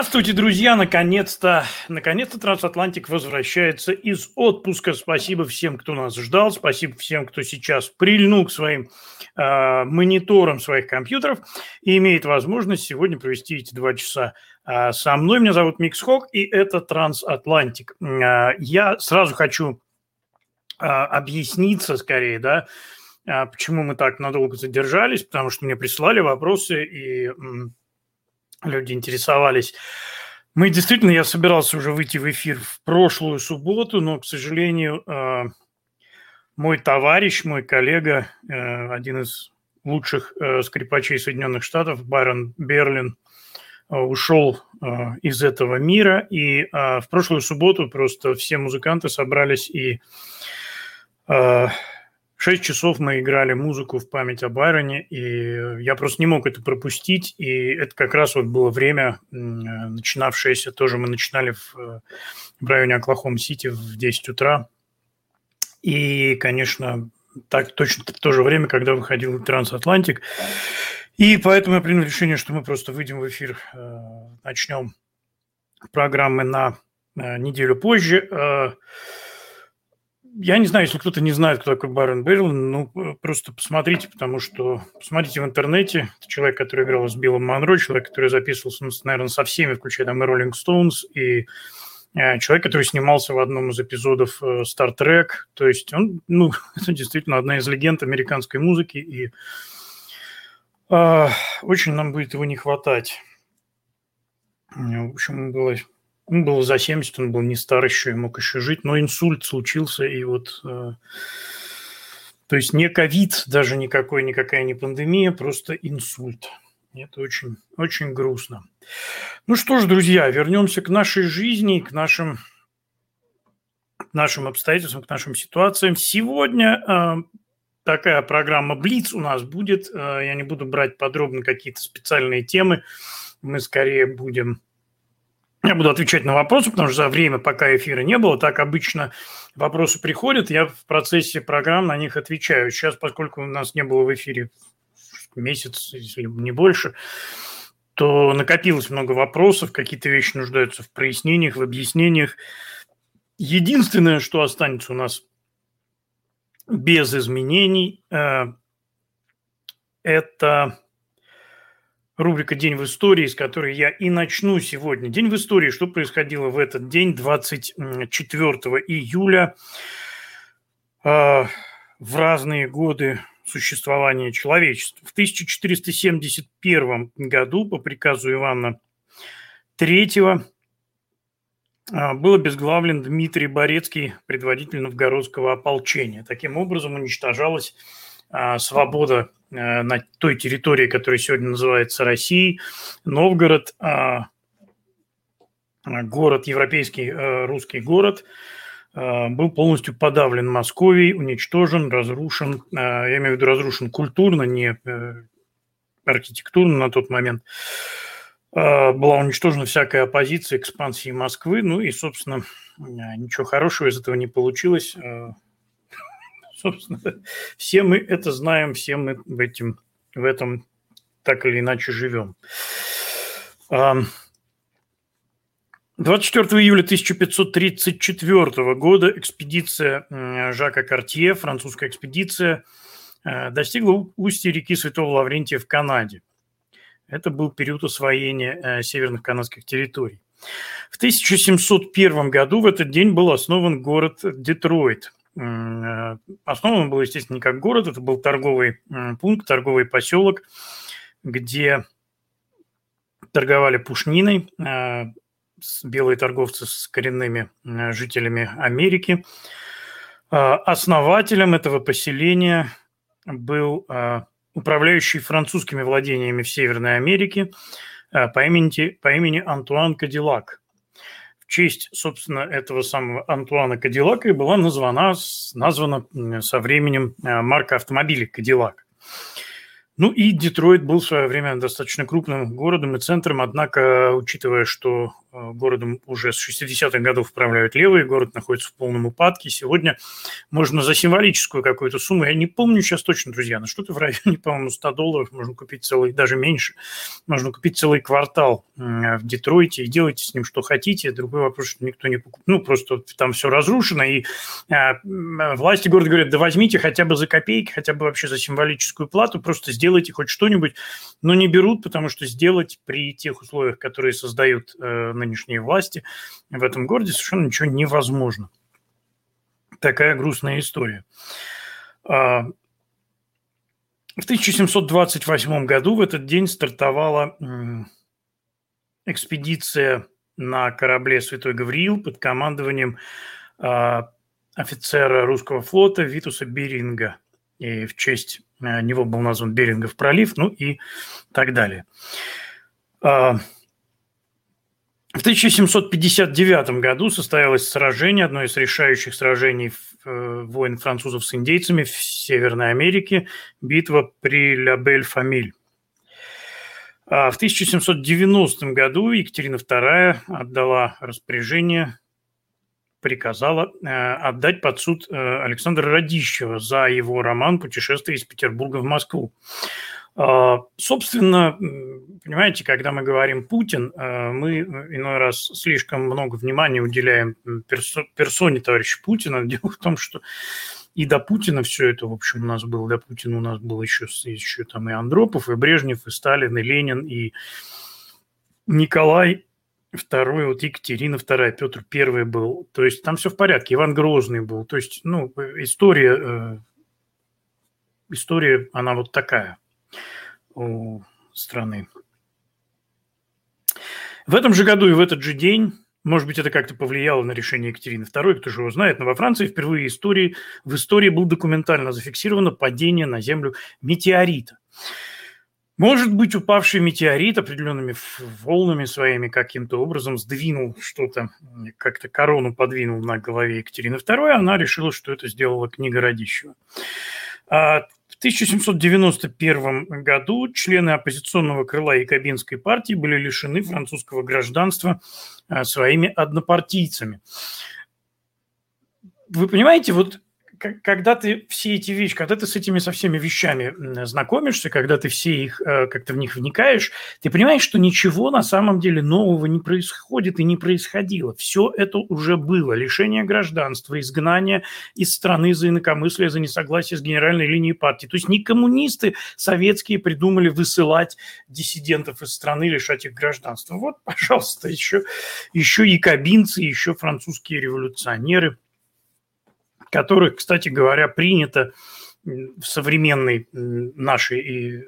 Здравствуйте, друзья! Наконец-то, наконец-то Трансатлантик возвращается из отпуска. Спасибо всем, кто нас ждал. Спасибо всем, кто сейчас прильнул к своим э, мониторам своих компьютеров и имеет возможность сегодня провести эти два часа э, со мной. Меня зовут Микс Хок, и это Трансатлантик. Э, я сразу хочу э, объясниться скорее, да, э, почему мы так надолго задержались, потому что мне прислали вопросы и люди интересовались. Мы действительно, я собирался уже выйти в эфир в прошлую субботу, но, к сожалению, э, мой товарищ, мой коллега, э, один из лучших э, скрипачей Соединенных Штатов, Байрон Берлин, ушел из этого мира. И в прошлую субботу просто все музыканты собрались и Шесть часов мы играли музыку в память о Байроне, и я просто не мог это пропустить. И это как раз вот было время, начинавшееся, тоже мы начинали в, в районе Оклахома-Сити в 10 утра. И, конечно, так точно в то же время, когда выходил Трансатлантик. И поэтому я принял решение, что мы просто выйдем в эфир, э, начнем программы на э, неделю позже. Я не знаю, если кто-то не знает, кто такой Барон Берлин, ну, просто посмотрите, потому что посмотрите в интернете. Это человек, который играл с Биллом Монро, человек, который записывался, ну, наверное, со всеми, включая там и Роллинг Стоунс, и э, человек, который снимался в одном из эпизодов э, Star Trek. То есть он, ну, это действительно одна из легенд американской музыки, и э, очень нам будет его не хватать. В общем, было он был за 70, он был не стар еще и мог еще жить, но инсульт случился, и вот... Э, то есть не ковид, даже никакой, никакая не пандемия, просто инсульт. Это очень, очень грустно. Ну что ж, друзья, вернемся к нашей жизни, к нашим, к нашим обстоятельствам, к нашим ситуациям. Сегодня э, такая программа «Блиц» у нас будет. Э, я не буду брать подробно какие-то специальные темы. Мы скорее будем я буду отвечать на вопросы, потому что за время, пока эфира не было, так обычно вопросы приходят, я в процессе программ на них отвечаю. Сейчас, поскольку у нас не было в эфире месяц, если не больше, то накопилось много вопросов, какие-то вещи нуждаются в прояснениях, в объяснениях. Единственное, что останется у нас без изменений, э, это рубрика «День в истории», с которой я и начну сегодня. День в истории. Что происходило в этот день, 24 июля, э, в разные годы существования человечества. В 1471 году по приказу Ивана III а, был обезглавлен Дмитрий Борецкий, предводитель новгородского ополчения. Таким образом уничтожалась а, свобода на той территории, которая сегодня называется Россией. Новгород, а, город, европейский э, русский город, э, был полностью подавлен Московией, уничтожен, разрушен, я имею в виду разрушен культурно, не архитектурно на тот момент, была уничтожена всякая оппозиция экспансии Москвы, ну и, собственно, ничего хорошего из этого не получилось собственно, все мы это знаем, все мы в, этим, в этом так или иначе живем. 24 июля 1534 года экспедиция Жака Картье, французская экспедиция, э, достигла устья реки Святого Лаврентия в Канаде. Это был период освоения э, северных канадских территорий. В 1701 году в этот день был основан город Детройт – основан был, естественно, не как город, это был торговый пункт, торговый поселок, где торговали пушниной, э, белые торговцы с коренными э, жителями Америки. Основателем этого поселения был управляющий французскими владениями в Северной Америке по имени, по имени Антуан Кадиллак честь, собственно, этого самого Антуана Кадиллака и была названа, названа со временем э, марка автомобилей Кадиллак. Ну и Детройт был в свое время достаточно крупным городом и центром, однако, учитывая, что городом уже с 60-х годов управляют левые, город находится в полном упадке. Сегодня можно за символическую какую-то сумму, я не помню сейчас точно, друзья, но что-то в районе, по-моему, 100 долларов можно купить целый, даже меньше, можно купить целый квартал в Детройте и делайте с ним что хотите. Другой вопрос, что никто не покупает. Ну, просто там все разрушено, и власти города говорят, да возьмите хотя бы за копейки, хотя бы вообще за символическую плату, просто сделайте хоть что-нибудь, но не берут, потому что сделать при тех условиях, которые создают нынешние власти в этом городе, совершенно ничего невозможно. Такая грустная история. А, в 1728 году в этот день стартовала экспедиция на корабле «Святой Гавриил» под командованием а, офицера русского флота Витуса Беринга. И в честь э, него был назван Берингов пролив, ну и так далее. В 1759 году состоялось сражение, одно из решающих сражений э, войн французов с индейцами в Северной Америке, битва при Ля-Бель-Фамиль. А в 1790 году Екатерина II отдала распоряжение приказала э, отдать под суд э, Александра Радищева за его роман «Путешествие из Петербурга в Москву». А, собственно, понимаете, когда мы говорим Путин, э, мы иной раз слишком много внимания уделяем персоне товарища Путина. Дело в том, что и до Путина все это, в общем, у нас было, до Путина у нас был еще, еще там и Андропов, и Брежнев, и Сталин, и Ленин, и Николай второй, вот Екатерина вторая, Петр первый был. То есть там все в порядке. Иван Грозный был. То есть, ну, история, э, история, она вот такая у страны. В этом же году и в этот же день, может быть, это как-то повлияло на решение Екатерины II, кто же его знает, но во Франции впервые истории, в истории был документально зафиксировано падение на Землю метеорита. Может быть, упавший метеорит определенными волнами своими каким-то образом сдвинул что-то, как-то корону подвинул на голове Екатерины II, она решила, что это сделала книга Радищева. А в 1791 году члены оппозиционного крыла Якобинской партии были лишены французского гражданства а, своими однопартийцами. Вы понимаете, вот когда ты все эти вещи, когда ты с этими со всеми вещами знакомишься, когда ты все их э, как-то в них вникаешь, ты понимаешь, что ничего на самом деле нового не происходит и не происходило. Все это уже было. Лишение гражданства, изгнание из страны за инакомыслие, за несогласие с генеральной линией партии. То есть не коммунисты советские придумали высылать диссидентов из страны, лишать их гражданства. Вот, пожалуйста, еще, еще якобинцы, еще французские революционеры – которых, кстати говоря, принято в современной нашей и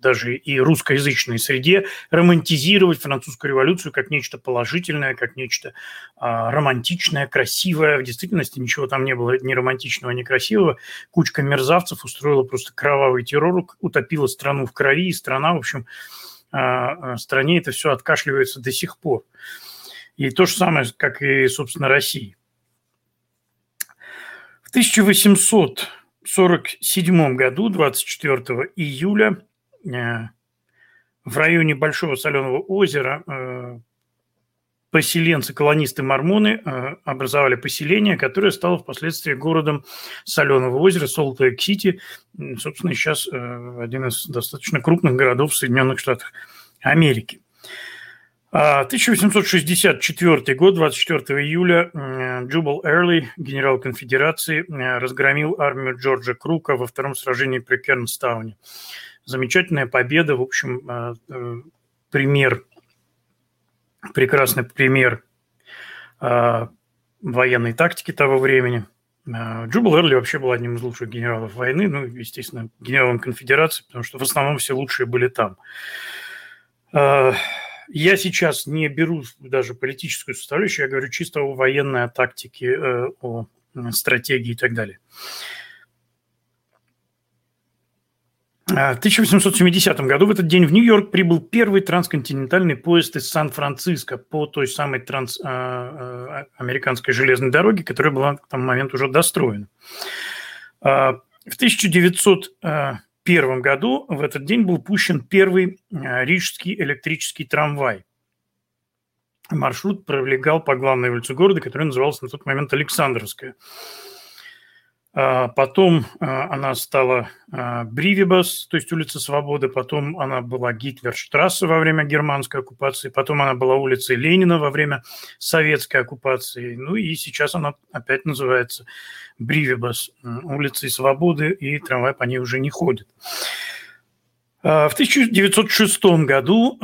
даже и русскоязычной среде романтизировать французскую революцию как нечто положительное, как нечто а, романтичное, красивое. В действительности ничего там не было ни романтичного, ни красивого. Кучка мерзавцев устроила просто кровавый террор, утопила страну в крови, и страна, в общем, а, а стране это все откашливается до сих пор. И то же самое, как и, собственно, Россия. В 1847 году, 24 июля, э, в районе Большого Соленого озера э, поселенцы, колонисты мормоны э, образовали поселение, которое стало впоследствии городом Соленого озера, Солт-Лейк-Сити, собственно, сейчас один из достаточно крупных городов в Соединенных Штатах Америки. 1864 а, год, 24 июля, Джубал Эрли, генерал конфедерации, разгромил армию Джорджа Крука во втором сражении при Кернстауне. Замечательная победа, в общем, э, э, пример, прекрасный пример военной тактики того времени. Джубал Эрли вообще был одним из лучших генералов войны, ну, естественно, генералом конфедерации, потому что в основном все лучшие были там. Я сейчас не беру даже политическую составляющую, я говорю чисто о военной тактике, э, о стратегии и так далее. А, в 1870 году в этот день в Нью-Йорк прибыл первый трансконтинентальный поезд из Сан-Франциско по той самой трансамериканской а, железной дороге, которая была к тому моменту уже достроена. А, в 1900 1991 году в этот день был пущен первый э, рижский электрический трамвай. маршрут пролегал по главной улице города, которая называлась на тот момент Александровская. А, потом а, она стала а, Бривибас, то есть улица Свободы, потом она была Гитлерштрассе во время германской оккупации, потом она была улицей Ленина во время советской оккупации, ну и сейчас она опять называется Бривибас, улицей Свободы, и трамвай по ней уже не ходит. В 1906 году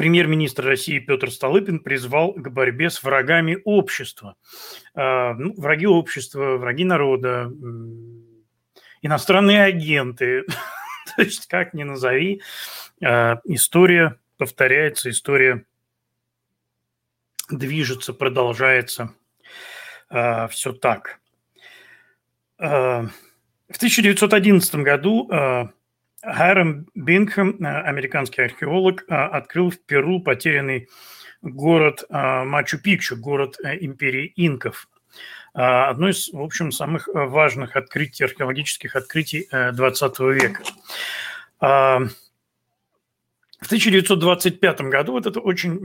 премьер-министр России Петр Столыпин призвал к борьбе с врагами общества. А, ну, враги общества, враги народа, иностранные агенты. То есть, как ни назови, а, история повторяется, история движется, продолжается. А, Все так. В 1911 году Хайрам Бингхэм, э, американский археолог, э, открыл в Перу потерянный город э, Мачу-Пикчу, город империи инков. Одно из, в общем, самых важных открытий, археологических открытий XX века. В 1925 году, вот это очень,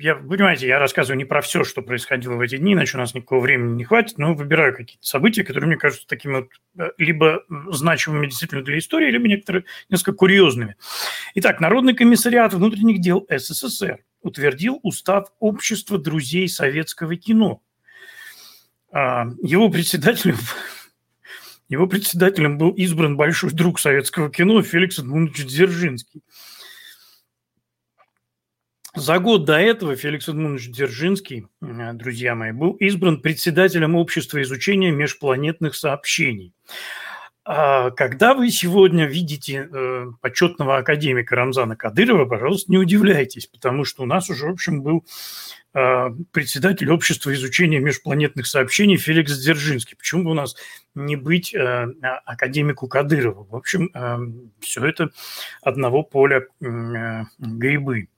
я, понимаете, я рассказываю не про все, что происходило в эти дни, иначе у нас никакого времени не хватит, но выбираю какие-то события, которые мне кажутся такими вот э, либо значимыми действительно для истории, либо некоторые несколько курьезными. Итак, Народный комиссариат внутренних дел СССР утвердил устав Общества друзей советского кино. А, его председателем его председателем был избран большой друг советского кино Феликс Эдмундович Дзержинский. За год до этого Феликс Эдмундович Дзержинский, э, друзья мои, был избран председателем Общества изучения межпланетных сообщений. А когда вы сегодня видите э, почетного академика Рамзана Кадырова, пожалуйста, не удивляйтесь, потому что у нас уже, в общем, был э, председатель Общества изучения межпланетных сообщений Феликс Дзержинский. Почему бы у нас не быть а, академику Кадырову? В общем, все это одного поля грибы.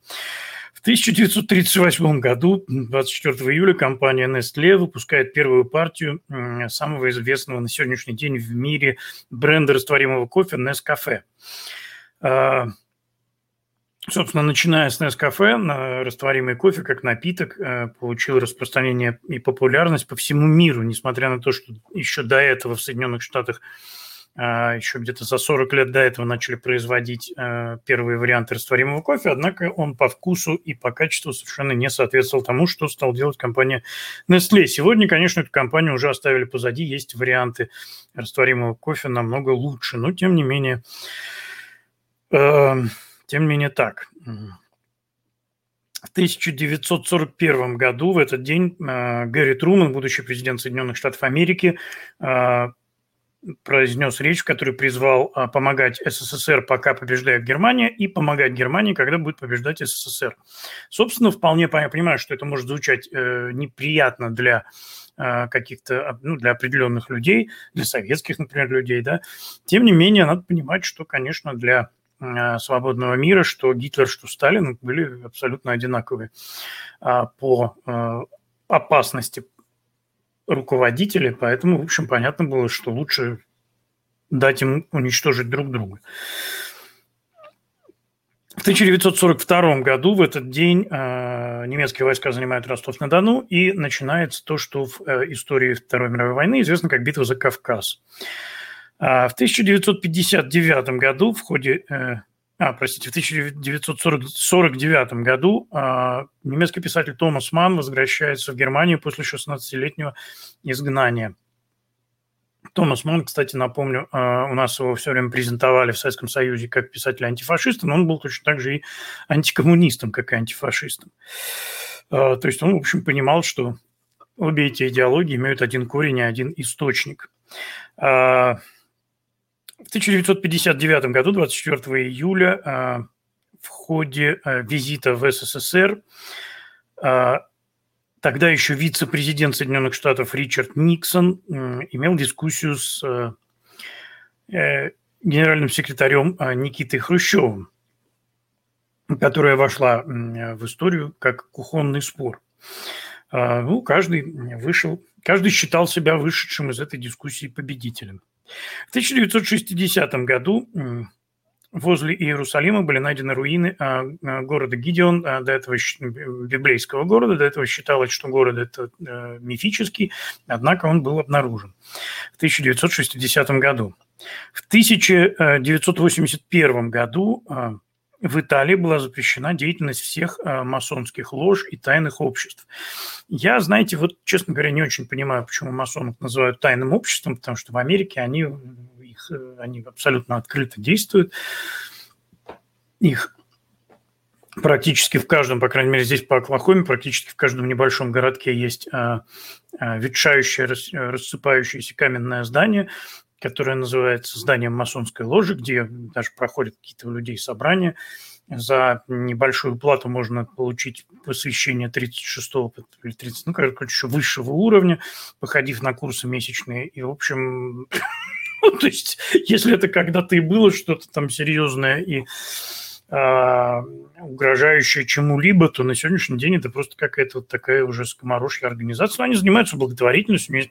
В 1938 году, 24 июля, компания Nestle выпускает первую партию самого известного на сегодняшний день в мире бренда растворимого кофе Nescafe. А, собственно, начиная с Nescafe, растворимый кофе как напиток э, получил распространение и популярность по всему миру, несмотря на то, что еще до этого в Соединенных Штатах еще где-то за 40 лет до этого начали производить э, первые варианты растворимого кофе, однако он по вкусу и по качеству совершенно не соответствовал тому, что стал делать компания Nestle. Сегодня, конечно, эту компанию уже оставили позади, есть варианты растворимого кофе намного лучше, но тем не менее, э, тем не менее так. В 1941 году, в этот день, э, Гэри Труман, будущий президент Соединенных Штатов Америки, произнес речь, в которой призвал а, помогать СССР, пока побеждает Германия, и помогать Германии, когда будет побеждать СССР. Собственно, вполне понимаю, что это может звучать э, неприятно для э, каких-то, ну, для определенных людей, для советских, например, людей, да. Тем не менее, надо понимать, что, конечно, для э, свободного мира, что Гитлер, что Сталин были абсолютно одинаковые э, по опасности руководители, поэтому, в общем, понятно было, что лучше дать им уничтожить друг друга. В 1942 году в этот день э, немецкие войска занимают Ростов-на-Дону, и начинается то, что в э, истории Второй мировой войны известно как битва за Кавказ. А в 1959 году в ходе э, а, простите, в 1949 году а, немецкий писатель Томас Ман возвращается в Германию после 16-летнего изгнания. Томас Ман, кстати, напомню, а, у нас его все время презентовали в Советском Союзе как писателя-антифашиста, но он был точно так же и антикоммунистом, как и антифашистом. А, то есть он, в общем, понимал, что обе эти идеологии имеют один корень и один источник. А, в 1959 году, 24 июля, а, в ходе а, визита в СССР а, тогда еще вице-президент Соединенных Штатов Ричард Никсон имел дискуссию с э, генеральным секретарем Никитой Хрущевым, которая вошла в историю как кухонный спор. Ну, каждый вышел, каждый считал себя вышедшим из этой дискуссии победителем. В 1960 году возле Иерусалима были найдены руины а, а, города Гидеон, а, до этого библейского города. До этого считалось, что город это мифический, однако он был обнаружен в 1960 году. В 1981 году в Италии была запрещена деятельность всех масонских лож и тайных обществ. Я, знаете, вот, честно говоря, не очень понимаю, почему масонов называют тайным обществом, потому что в Америке они их, э, они абсолютно открыто действуют. Их практически в каждом, по крайней мере, здесь по Оклахоме, практически в каждом небольшом городке есть а, ветшающее, рассыпающееся каменное здание, которое называется зданием масонской ложи, где даже проходят какие-то людей собрания. За небольшую плату можно получить посвящение 36 или 30, ну, короче, высшего уровня, походив на курсы месячные. И, в общем, Ну, то есть, если это когда-то и было что-то там серьезное и э, угрожающее чему-либо, то на сегодняшний день это просто какая-то вот такая уже скоморожья организация. они занимаются благотворительностью, у них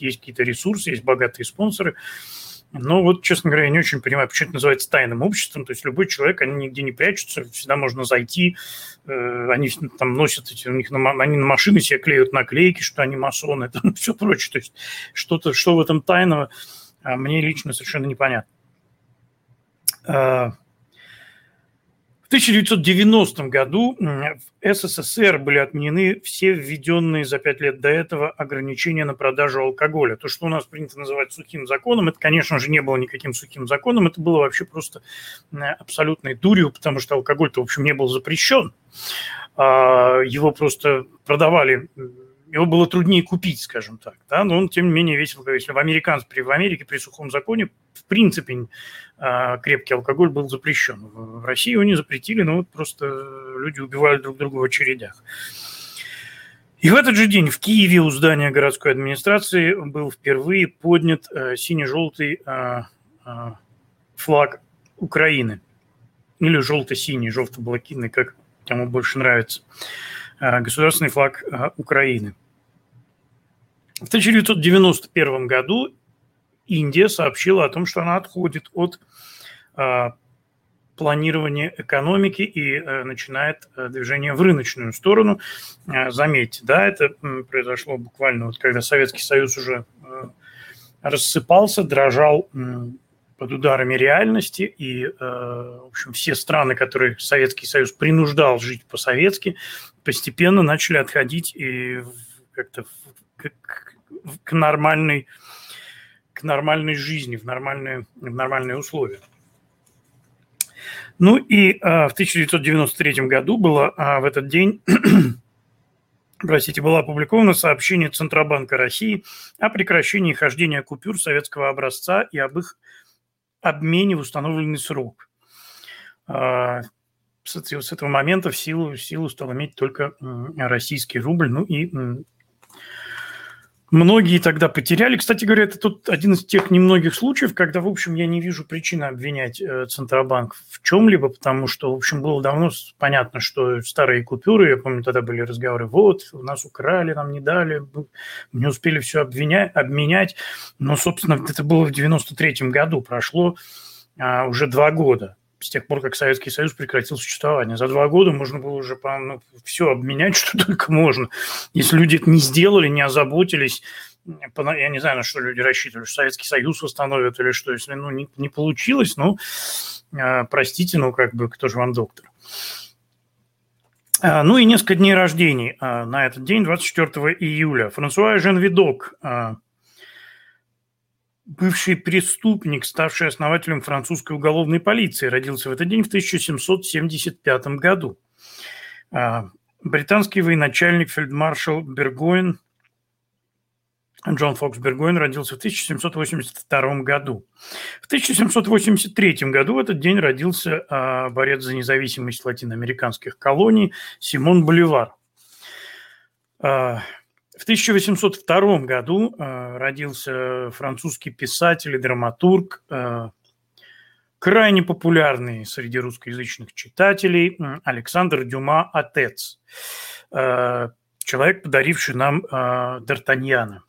есть какие-то ресурсы, есть богатые спонсоры. Но вот, честно говоря, я не очень понимаю, почему это называется тайным обществом. То есть любой человек, они нигде не прячутся, всегда можно зайти. Э, они там носят эти, у них на, они на машины себе клеют наклейки, что они масоны, там все прочее. То есть что-то, что в этом тайного – а мне лично совершенно непонятно. А, в 1990 году в СССР были отменены все введенные за пять лет до этого ограничения на продажу алкоголя. То, что у нас принято называть сухим законом, это, конечно же, не было никаким сухим законом, это было вообще просто абсолютной дурью, потому что алкоголь-то, в общем, не был запрещен. А, его просто продавали его было труднее купить, скажем так, да, но он, тем не менее, весил, если в, американц, при, в Америке при сухом законе, в принципе, а, крепкий алкоголь был запрещен. В России его не запретили, но вот просто люди убивали друг друга в очередях. И в этот же день в Киеве у здания городской администрации был впервые поднят э, сине-желтый э, э, флаг Украины. Или желто-синий, желто-блокитный, как кому больше нравится. Государственный флаг Украины. В 1991 году Индия сообщила о том, что она отходит от а, планирования экономики и начинает движение в рыночную сторону. Заметьте, да, это произошло буквально вот когда Советский Союз уже рассыпался, дрожал под ударами реальности, и, в общем, все страны, которые Советский Союз принуждал жить по-советски, постепенно начали отходить и как-то к, к нормальной, к нормальной жизни, в нормальные, в нормальные условия. Ну и а, в 1993 году было а, в этот день, простите, было опубликовано сообщение Центробанка России о прекращении хождения купюр советского образца и об их обмене в установленный срок. А, с, с этого момента в силу, в силу стал иметь только российский рубль, ну и Многие тогда потеряли. Кстати говоря, это тут один из тех немногих случаев, когда, в общем, я не вижу причины обвинять э, Центробанк в чем-либо, потому что, в общем, было давно понятно, что старые купюры, я помню, тогда были разговоры, вот, у нас украли, нам не дали, не успели все обвинять, обменять. Но, собственно, это было в 93-м году, прошло а, уже два года с тех пор, как Советский Союз прекратил существование. За два года можно было уже ну, все обменять, что только можно. Если люди это не сделали, не озаботились, я не знаю, на что люди рассчитывали, что Советский Союз восстановит или что. Если ну, не, не получилось, ну, э, простите, ну, как бы, кто же вам доктор. Э, ну и несколько дней рождений э, на этот день, 24 июля. Франсуа Жен Видок – бывший преступник, ставший основателем французской уголовной полиции, родился в этот день в 1775 году. А, британский военачальник фельдмаршал Бергоин, Джон Фокс Бергоин родился в 1782 году. В 1783 году в этот день родился а, борец за независимость латиноамериканских колоний Симон Боливар. В 1802 году э, родился французский писатель и драматург, э, крайне популярный среди русскоязычных читателей Александр Дюма «Отец», э, человек, подаривший нам Д'Артаньяна.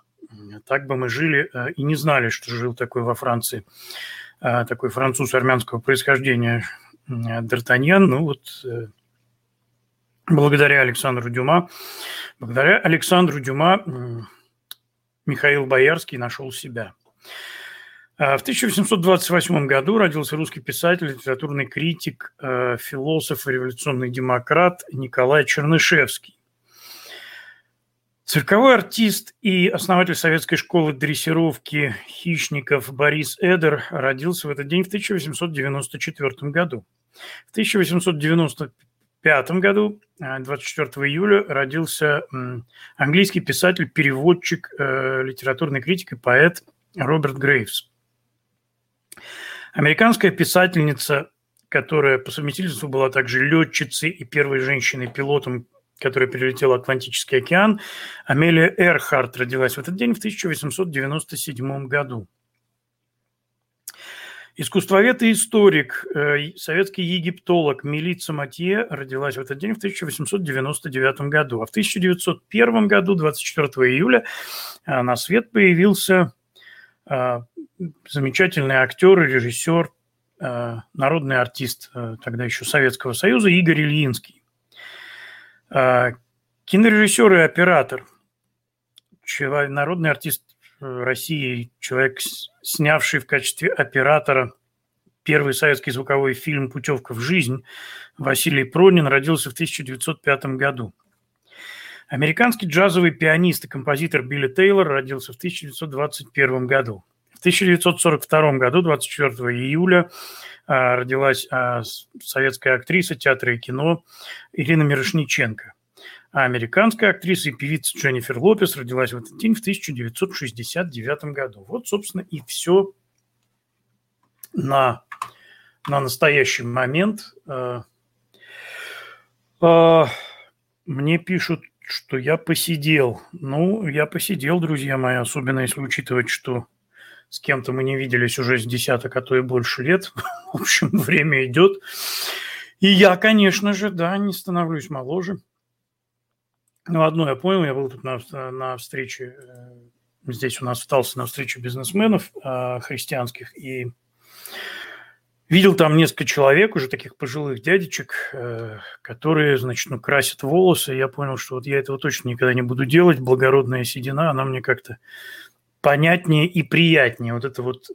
Так бы мы жили и не знали, что жил такой во Франции такой француз армянского происхождения Д'Артаньян, ну вот благодаря Александру Дюма, благодаря Александру Дюма Михаил Боярский нашел себя. А, в 1828 году родился русский писатель, литературный критик, э, философ и революционный демократ Николай Чернышевский. Цирковой артист и основатель советской школы дрессировки хищников Борис Эдер родился в этот день в 1894 году. В 1895 году, 24 э, июля, родился английский писатель, переводчик, э, литературный критик и поэт Роберт Грейвс. Американская писательница, которая по совместительству была также летчицей и первой женщиной-пилотом, которая перелетела Атлантический океан, Амелия Эрхарт родилась в этот день в 1897 году. Искусствовед и историк, э, советский египтолог Милица Матье родилась в этот день в 1899 году. А в 1901 году, 24 июля, э, на свет появился э, замечательный актер и режиссер, народный артист тогда еще Советского Союза Игорь Ильинский. Кинорежиссер и оператор, народный артист России, человек, снявший в качестве оператора первый советский звуковой фильм «Путевка в жизнь», Василий Пронин родился в 1905 году. Американский джазовый пианист и композитор Билли Тейлор родился в 1921 году. 1942 году, 24 июля, а, родилась а, советская актриса театра и кино Ирина Мирошниченко. А американская актриса и певица Дженнифер Лопес родилась в этот день в 1969 году. Вот, собственно, и все на, на настоящий момент. Мне пишут, что я посидел. Ну, я посидел, друзья мои, особенно если учитывать, что с кем-то мы не виделись уже с десяток, а то и больше лет. В общем, время идет. И я, конечно же, да, не становлюсь моложе. Но одно я понял, я был тут на, на встрече, э, здесь у нас остался на встрече бизнесменов э, христианских, и видел там несколько человек, уже таких пожилых дядечек, э, которые, значит, ну, красят волосы. Я понял, что вот я этого точно никогда не буду делать. Благородная седина, она мне как-то понятнее и приятнее. Вот это вот...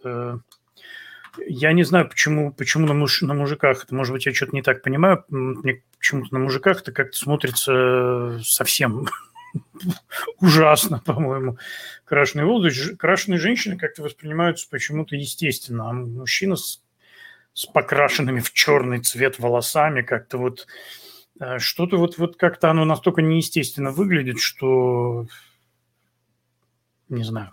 я не знаю, почему, почему на, муж, на мужиках, это, может быть, я что-то не так понимаю, мне почему-то на мужиках это как-то смотрится совсем ужасно, по-моему. Крашеные волосы, крашеные женщины как-то воспринимаются почему-то естественно, а мужчина с, с покрашенными в черный цвет волосами как-то вот э, что-то вот, вот как-то оно настолько неестественно выглядит, что не знаю.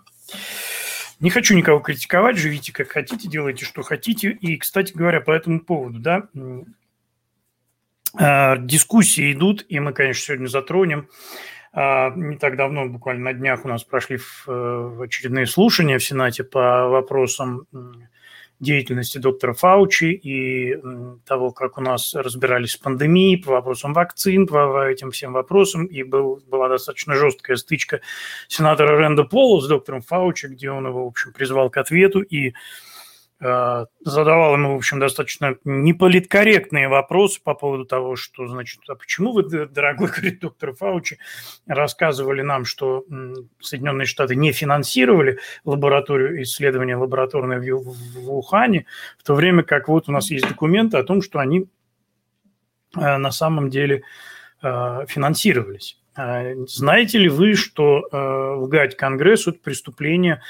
Не хочу никого критиковать, живите как хотите, делайте, что хотите. И, кстати говоря, по этому поводу, да, а, дискуссии идут, и мы, конечно, сегодня затронем. А, не так давно, буквально на днях у нас прошли э, очередные слушания в Сенате по вопросам деятельности доктора Фаучи и того, как у нас разбирались с пандемией, по вопросам вакцин, по этим всем вопросам. И был, была достаточно жесткая стычка сенатора Ренда Пола с доктором Фаучи, где он его, в общем, призвал к ответу. И задавал ему, в общем, достаточно неполиткорректные вопросы по поводу того, что, значит, а почему вы, дорогой, говорит доктор Фаучи, рассказывали нам, что Соединенные Штаты не финансировали лабораторию исследования лабораторной в, в Ухане, в то время как вот у нас есть документы о том, что они э, на самом деле э, финансировались. Знаете ли вы, что лгать Конгрессу – это преступление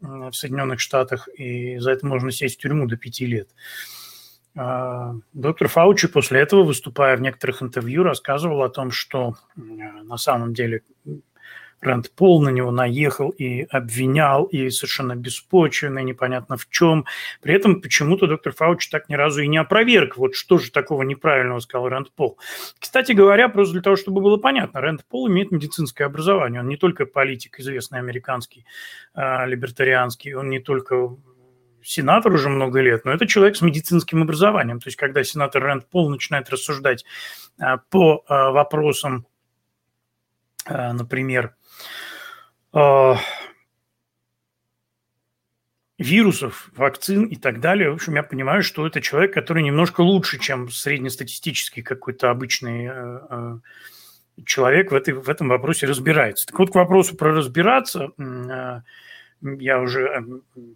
в Соединенных Штатах, и за это можно сесть в тюрьму до пяти лет. А, доктор Фаучи после этого, выступая в некоторых интервью, рассказывал о том, что на самом деле Рэнд Пол на него наехал и обвинял, и совершенно беспочвенно, и непонятно в чем. При этом почему-то доктор Фауч так ни разу и не опроверг. Вот что же такого неправильного сказал Рэнд Пол. Кстати говоря, просто для того, чтобы было понятно, Рэнд Пол имеет медицинское образование. Он не только политик, известный американский, э, либертарианский, он не только сенатор уже много лет, но это человек с медицинским образованием. То есть, когда сенатор Рэнд Пол начинает рассуждать э, по э, вопросам, например, а, вирусов, вакцин и так далее. В общем, я понимаю, что это человек, который немножко лучше, чем среднестатистический какой-то обычный э, э, человек в, этой, в этом вопросе разбирается. Так вот, к вопросу про разбираться, э, я уже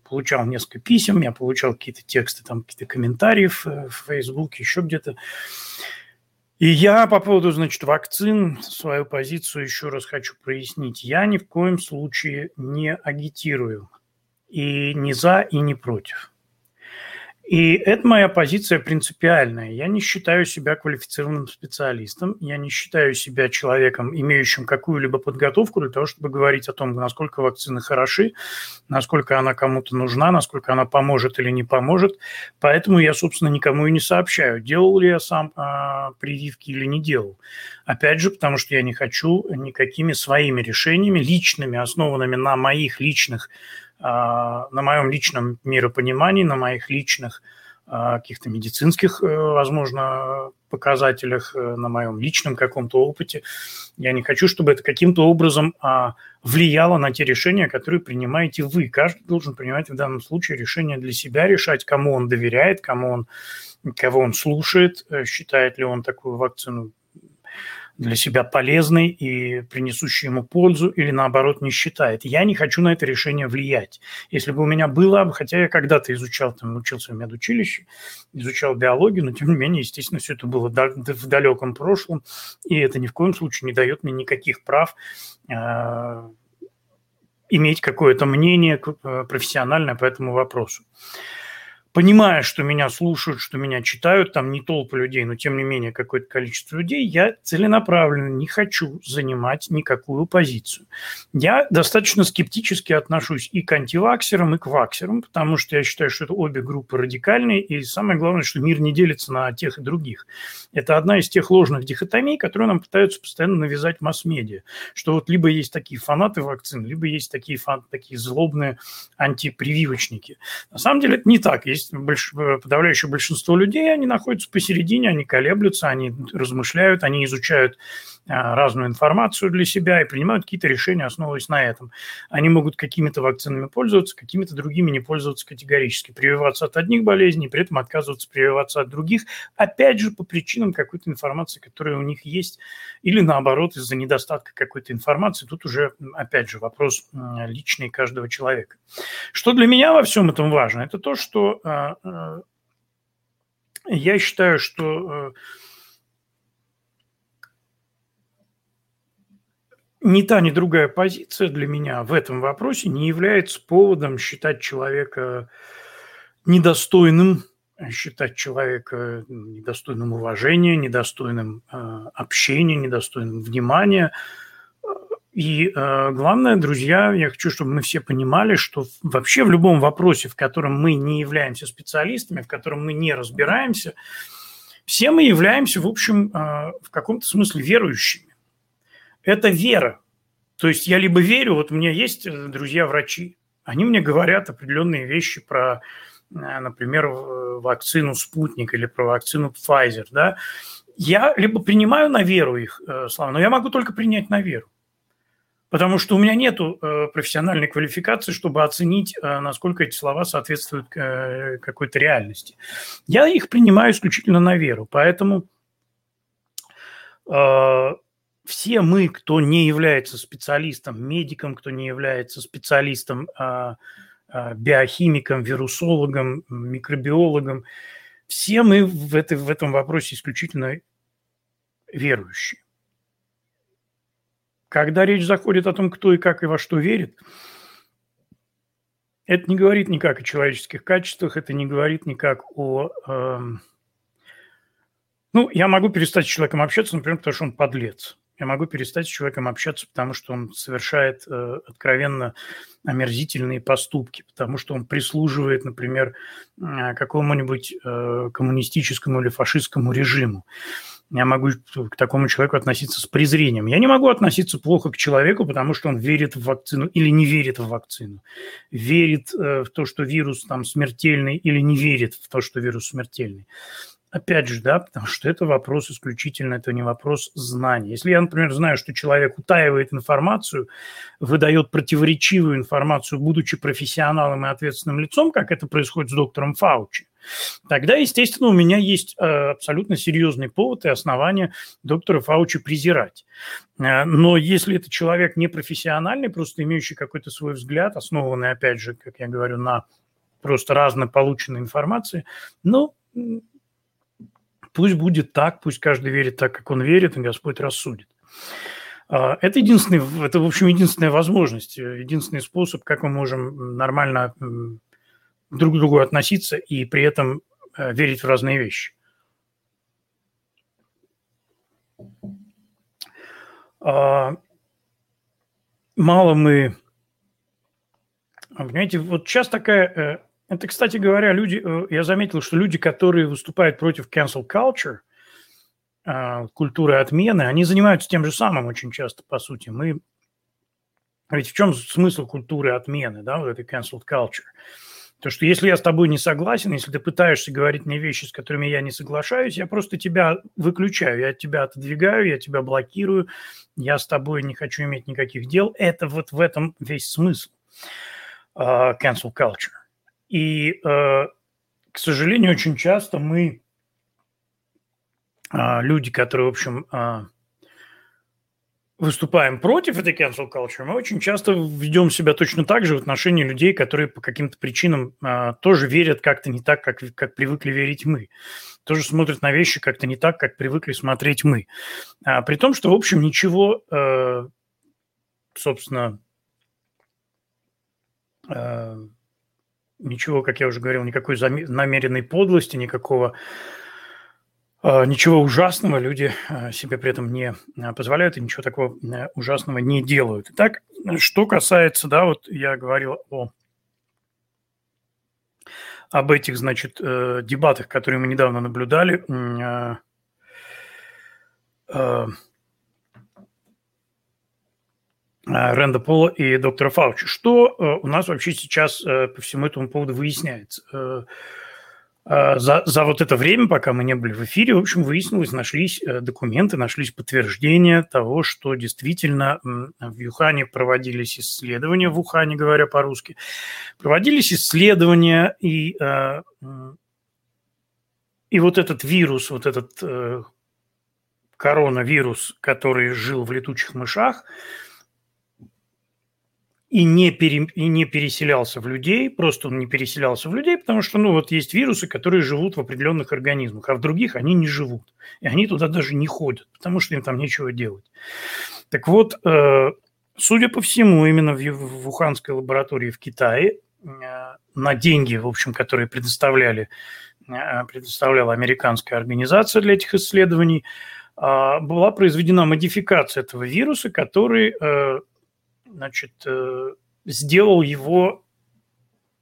получал несколько писем, я получал какие-то тексты, там какие-то комментарии в Facebook, еще где-то. И я по поводу, значит, вакцин свою позицию еще раз хочу прояснить. Я ни в коем случае не агитирую и не за, и не против. И это моя позиция принципиальная. Я не считаю себя квалифицированным специалистом, я не считаю себя человеком, имеющим какую-либо подготовку для того, чтобы говорить о том, насколько вакцины хороши, насколько она кому-то нужна, насколько она поможет или не поможет. Поэтому я, собственно, никому и не сообщаю, делал ли я сам а, прививки или не делал. Опять же, потому что я не хочу никакими своими решениями, личными, основанными на моих личных на моем личном миропонимании, на моих личных а, каких-то медицинских, э, возможно, показателях, э, на моем личном каком-то опыте. Я не хочу, чтобы это каким-то образом а, влияло на те решения, которые принимаете вы. Каждый должен принимать в данном случае решение для себя, решать, кому он доверяет, кому он, кого он слушает, э, считает ли он такую вакцину для себя полезной и принесущей ему пользу, или наоборот не считает. Я не хочу на это решение влиять. Если бы у меня было, хотя я когда-то изучал, там, учился в медучилище, изучал биологию, но тем не менее, естественно, все это было в далеком прошлом, и это ни в коем случае не дает мне никаких прав э, иметь какое-то мнение э, профессиональное по этому вопросу понимая, что меня слушают, что меня читают, там не толпы людей, но тем не менее какое-то количество людей, я целенаправленно не хочу занимать никакую позицию. Я достаточно скептически отношусь и к антиваксерам, и к ваксерам, потому что я считаю, что это обе группы радикальные, и самое главное, что мир не делится на тех и других. Это одна из тех ложных дихотомий, которые нам пытаются постоянно навязать масс-медиа, что вот либо есть такие фанаты вакцин, либо есть такие, фан, такие злобные антипрививочники. На самом деле это не так. Есть есть больш... подавляющее большинство людей, они находятся посередине, они колеблются, они размышляют, они изучают разную информацию для себя и принимают какие-то решения, основываясь на этом. Они могут какими-то вакцинами пользоваться, какими-то другими не пользоваться категорически, прививаться от одних болезней, при этом отказываться прививаться от других, опять же, по причинам какой-то информации, которая у них есть, или наоборот, из-за недостатка какой-то информации. Тут уже, опять же, вопрос личный каждого человека. Что для меня во всем этом важно? Это то, что а, а, я считаю, что ни та, ни другая позиция для меня в этом вопросе не является поводом считать человека недостойным, считать человека недостойным уважения, недостойным э, общения, недостойным внимания. И э, главное, друзья, я хочу, чтобы мы все понимали, что вообще в любом вопросе, в котором мы не являемся специалистами, в котором мы не разбираемся, все мы являемся, в общем, э, в каком-то смысле верующими это вера. То есть я либо верю, вот у меня есть э, друзья-врачи, они мне говорят определенные вещи про, э, например, вакцину «Спутник» или про вакцину Pfizer, да, я либо принимаю на веру их э, слова, но я могу только принять на веру. Потому что у меня нет профессиональной квалификации, чтобы оценить, насколько эти слова соответствуют какой-то реальности. Я их принимаю исключительно на веру. Поэтому все мы, кто не является специалистом, медиком, кто не является специалистом, а, а, биохимиком, вирусологом, микробиологом, все мы в, этой, в этом вопросе исключительно верующие. Когда речь заходит о том, кто и как и во что верит, это не говорит никак о человеческих качествах, это не говорит никак о... Э, ну, я могу перестать с человеком общаться, например, потому что он подлец я могу перестать с человеком общаться, потому что он совершает э, откровенно омерзительные поступки, потому что он прислуживает, например, э, какому-нибудь э, коммунистическому или фашистскому режиму. Я могу к такому человеку относиться с презрением. Я не могу относиться плохо к человеку, потому что он верит в вакцину или не верит в вакцину. Верит э, в то, что вирус там смертельный или не верит в то, что вирус смертельный. Опять же, да, потому что это вопрос исключительно, это не вопрос знания. Если я, например, знаю, что человек утаивает информацию, выдает противоречивую информацию, будучи профессионалом и ответственным лицом, как это происходит с доктором Фаучи, тогда, естественно, у меня есть э, абсолютно серьезный повод и основания доктора Фаучи презирать. Э, но если это человек непрофессиональный, просто имеющий какой-то свой взгляд, основанный, опять же, как я говорю, на просто разно полученной информации, ну, Пусть будет так, пусть каждый верит так, как он верит, и Господь рассудит. А, это единственный, это, в общем, единственная возможность, единственный способ, как мы можем нормально друг к другу относиться и при этом э, верить в разные вещи. А, мало мы... Понимаете, вот сейчас такая э, это, кстати говоря, люди, э, я заметил, что люди, которые выступают против cancel culture, а, культуры отмены, они занимаются тем же самым очень часто, по сути. Мы... Ведь в чем смысл культуры отмены, да, вот этой cancel culture? То, что если я с тобой не согласен, если ты пытаешься говорить мне вещи, с которыми я не соглашаюсь, я просто тебя выключаю, я тебя отодвигаю, я тебя блокирую, я с тобой не хочу иметь никаких дел. Это вот в этом весь смысл uh, cancel culture. И, э, к сожалению, очень часто мы, а, люди, которые, в общем, а, выступаем против этой cancel culture, мы очень часто ведем себя точно так же в отношении людей, которые по каким-то причинам а, тоже верят как-то не так, как, как привыкли верить мы. Тоже смотрят на вещи как-то не так, как привыкли смотреть мы. При том, что, в общем, ничего, э, собственно, э, ничего, как я уже говорил, никакой намеренной подлости, никакого а, ничего ужасного люди а, себе при этом не а, позволяют и ничего такого ужасного не делают. Итак, что касается, да, вот я говорил о об этих, значит, э, дебатах, которые мы недавно наблюдали, Ренда Пола и доктора Фаучи. Что э, у нас вообще сейчас э, по всему этому поводу выясняется? За, за вот это время, пока мы не были в эфире, в общем, выяснилось, нашлись документы, нашлись подтверждения того, что действительно в Юхане проводились исследования, в Ухане, говоря по-русски, проводились исследования, и, и вот этот вирус, вот этот коронавирус, который жил в летучих мышах, и не, пере, и не переселялся в людей, просто он не переселялся в людей, потому что, ну, вот есть вирусы, которые живут в определенных организмах, а в других они не живут. И они туда даже не ходят, потому что им там нечего делать. Так вот, э, судя по всему, именно в, в Уханской лаборатории в Китае э, на деньги, в общем, которые предоставляли, э, предоставляла американская организация для этих исследований, э, была произведена модификация этого вируса, который... Значит, э, сделал его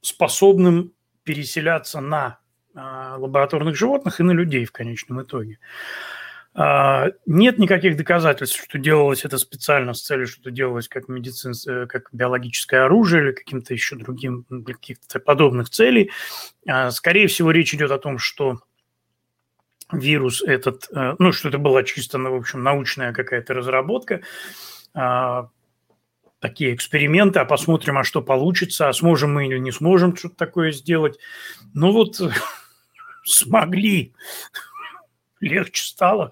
способным переселяться на а, лабораторных животных и на людей в конечном итоге. А, нет никаких доказательств, что делалось это специально с целью, что делалось как, медицин, э, как биологическое оружие или каким-то еще другим, для каких-то подобных целей. А, скорее всего, речь идет о том, что вирус этот, э, ну, что это была чисто, ну, в общем, научная какая-то разработка, такие эксперименты, а посмотрим, а что получится, а сможем мы или не сможем что-то такое сделать. Ну вот смогли, легче стало.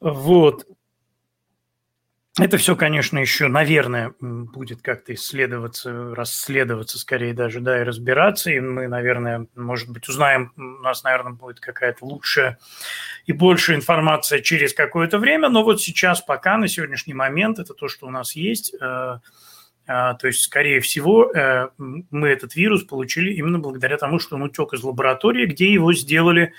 Вот. Это все, конечно, еще, наверное, будет как-то исследоваться, расследоваться скорее даже, да, и разбираться. И мы, наверное, может быть, узнаем, у нас, наверное, будет какая-то лучшая и больше информация через какое-то время. Но вот сейчас, пока на сегодняшний момент, это то, что у нас есть. Э, э, то есть, скорее всего, э, мы этот вирус получили именно благодаря тому, что он утек из лаборатории, где его сделали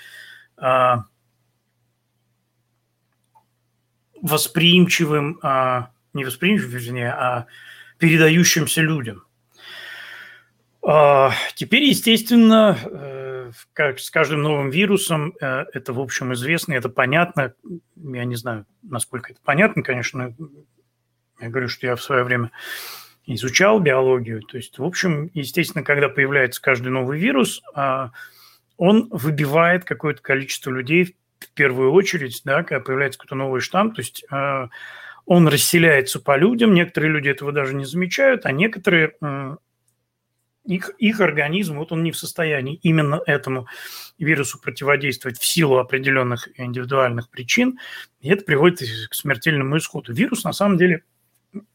восприимчивым, а, не восприимчивым, вернее, а передающимся людям. А, теперь, естественно, э, как с каждым новым вирусом, э, это, в общем, известно, это понятно. Я не знаю, насколько это понятно, конечно. Я говорю, что я в свое время изучал биологию. То есть, в общем, естественно, когда появляется каждый новый вирус, а, он выбивает какое-то количество людей в первую очередь, да, когда появляется какой-то новый штамм, то есть э, он расселяется по людям, некоторые люди этого даже не замечают, а некоторые их, их организм, вот он не в состоянии именно этому вирусу противодействовать в силу определенных индивидуальных причин, и это приводит к смертельному исходу. Вирус, на самом деле,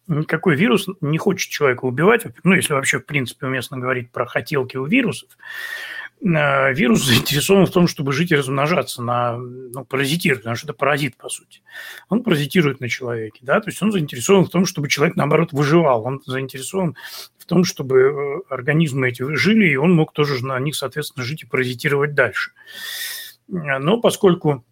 никакой вирус не хочет человека убивать, ну, если вообще, в принципе, уместно говорить про хотелки у вирусов, Э, вирус заинтересован в том, чтобы жить и размножаться, на, ну, паразитировать, потому что это паразит, по сути. Он паразитирует на человеке, да, то есть он заинтересован в том, чтобы человек, наоборот, выживал. Он заинтересован в том, чтобы э, организмы эти жили, и он мог тоже на них, соответственно, жить и паразитировать дальше. Но поскольку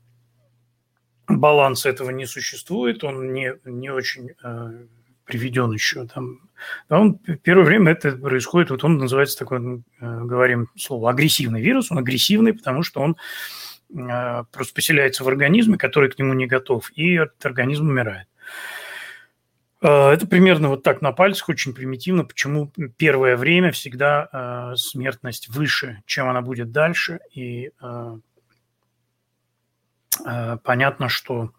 баланса этого не существует, он не, не очень э, приведен еще там. Да, он первое время это происходит, вот он называется такой, э, говорим слово, агрессивный вирус. Он агрессивный, потому что он э, просто поселяется в организме, который к нему не готов, и этот организм умирает. Э, это примерно вот так на пальцах, очень примитивно, почему первое время всегда смертность выше, чем она будет дальше. И понятно, что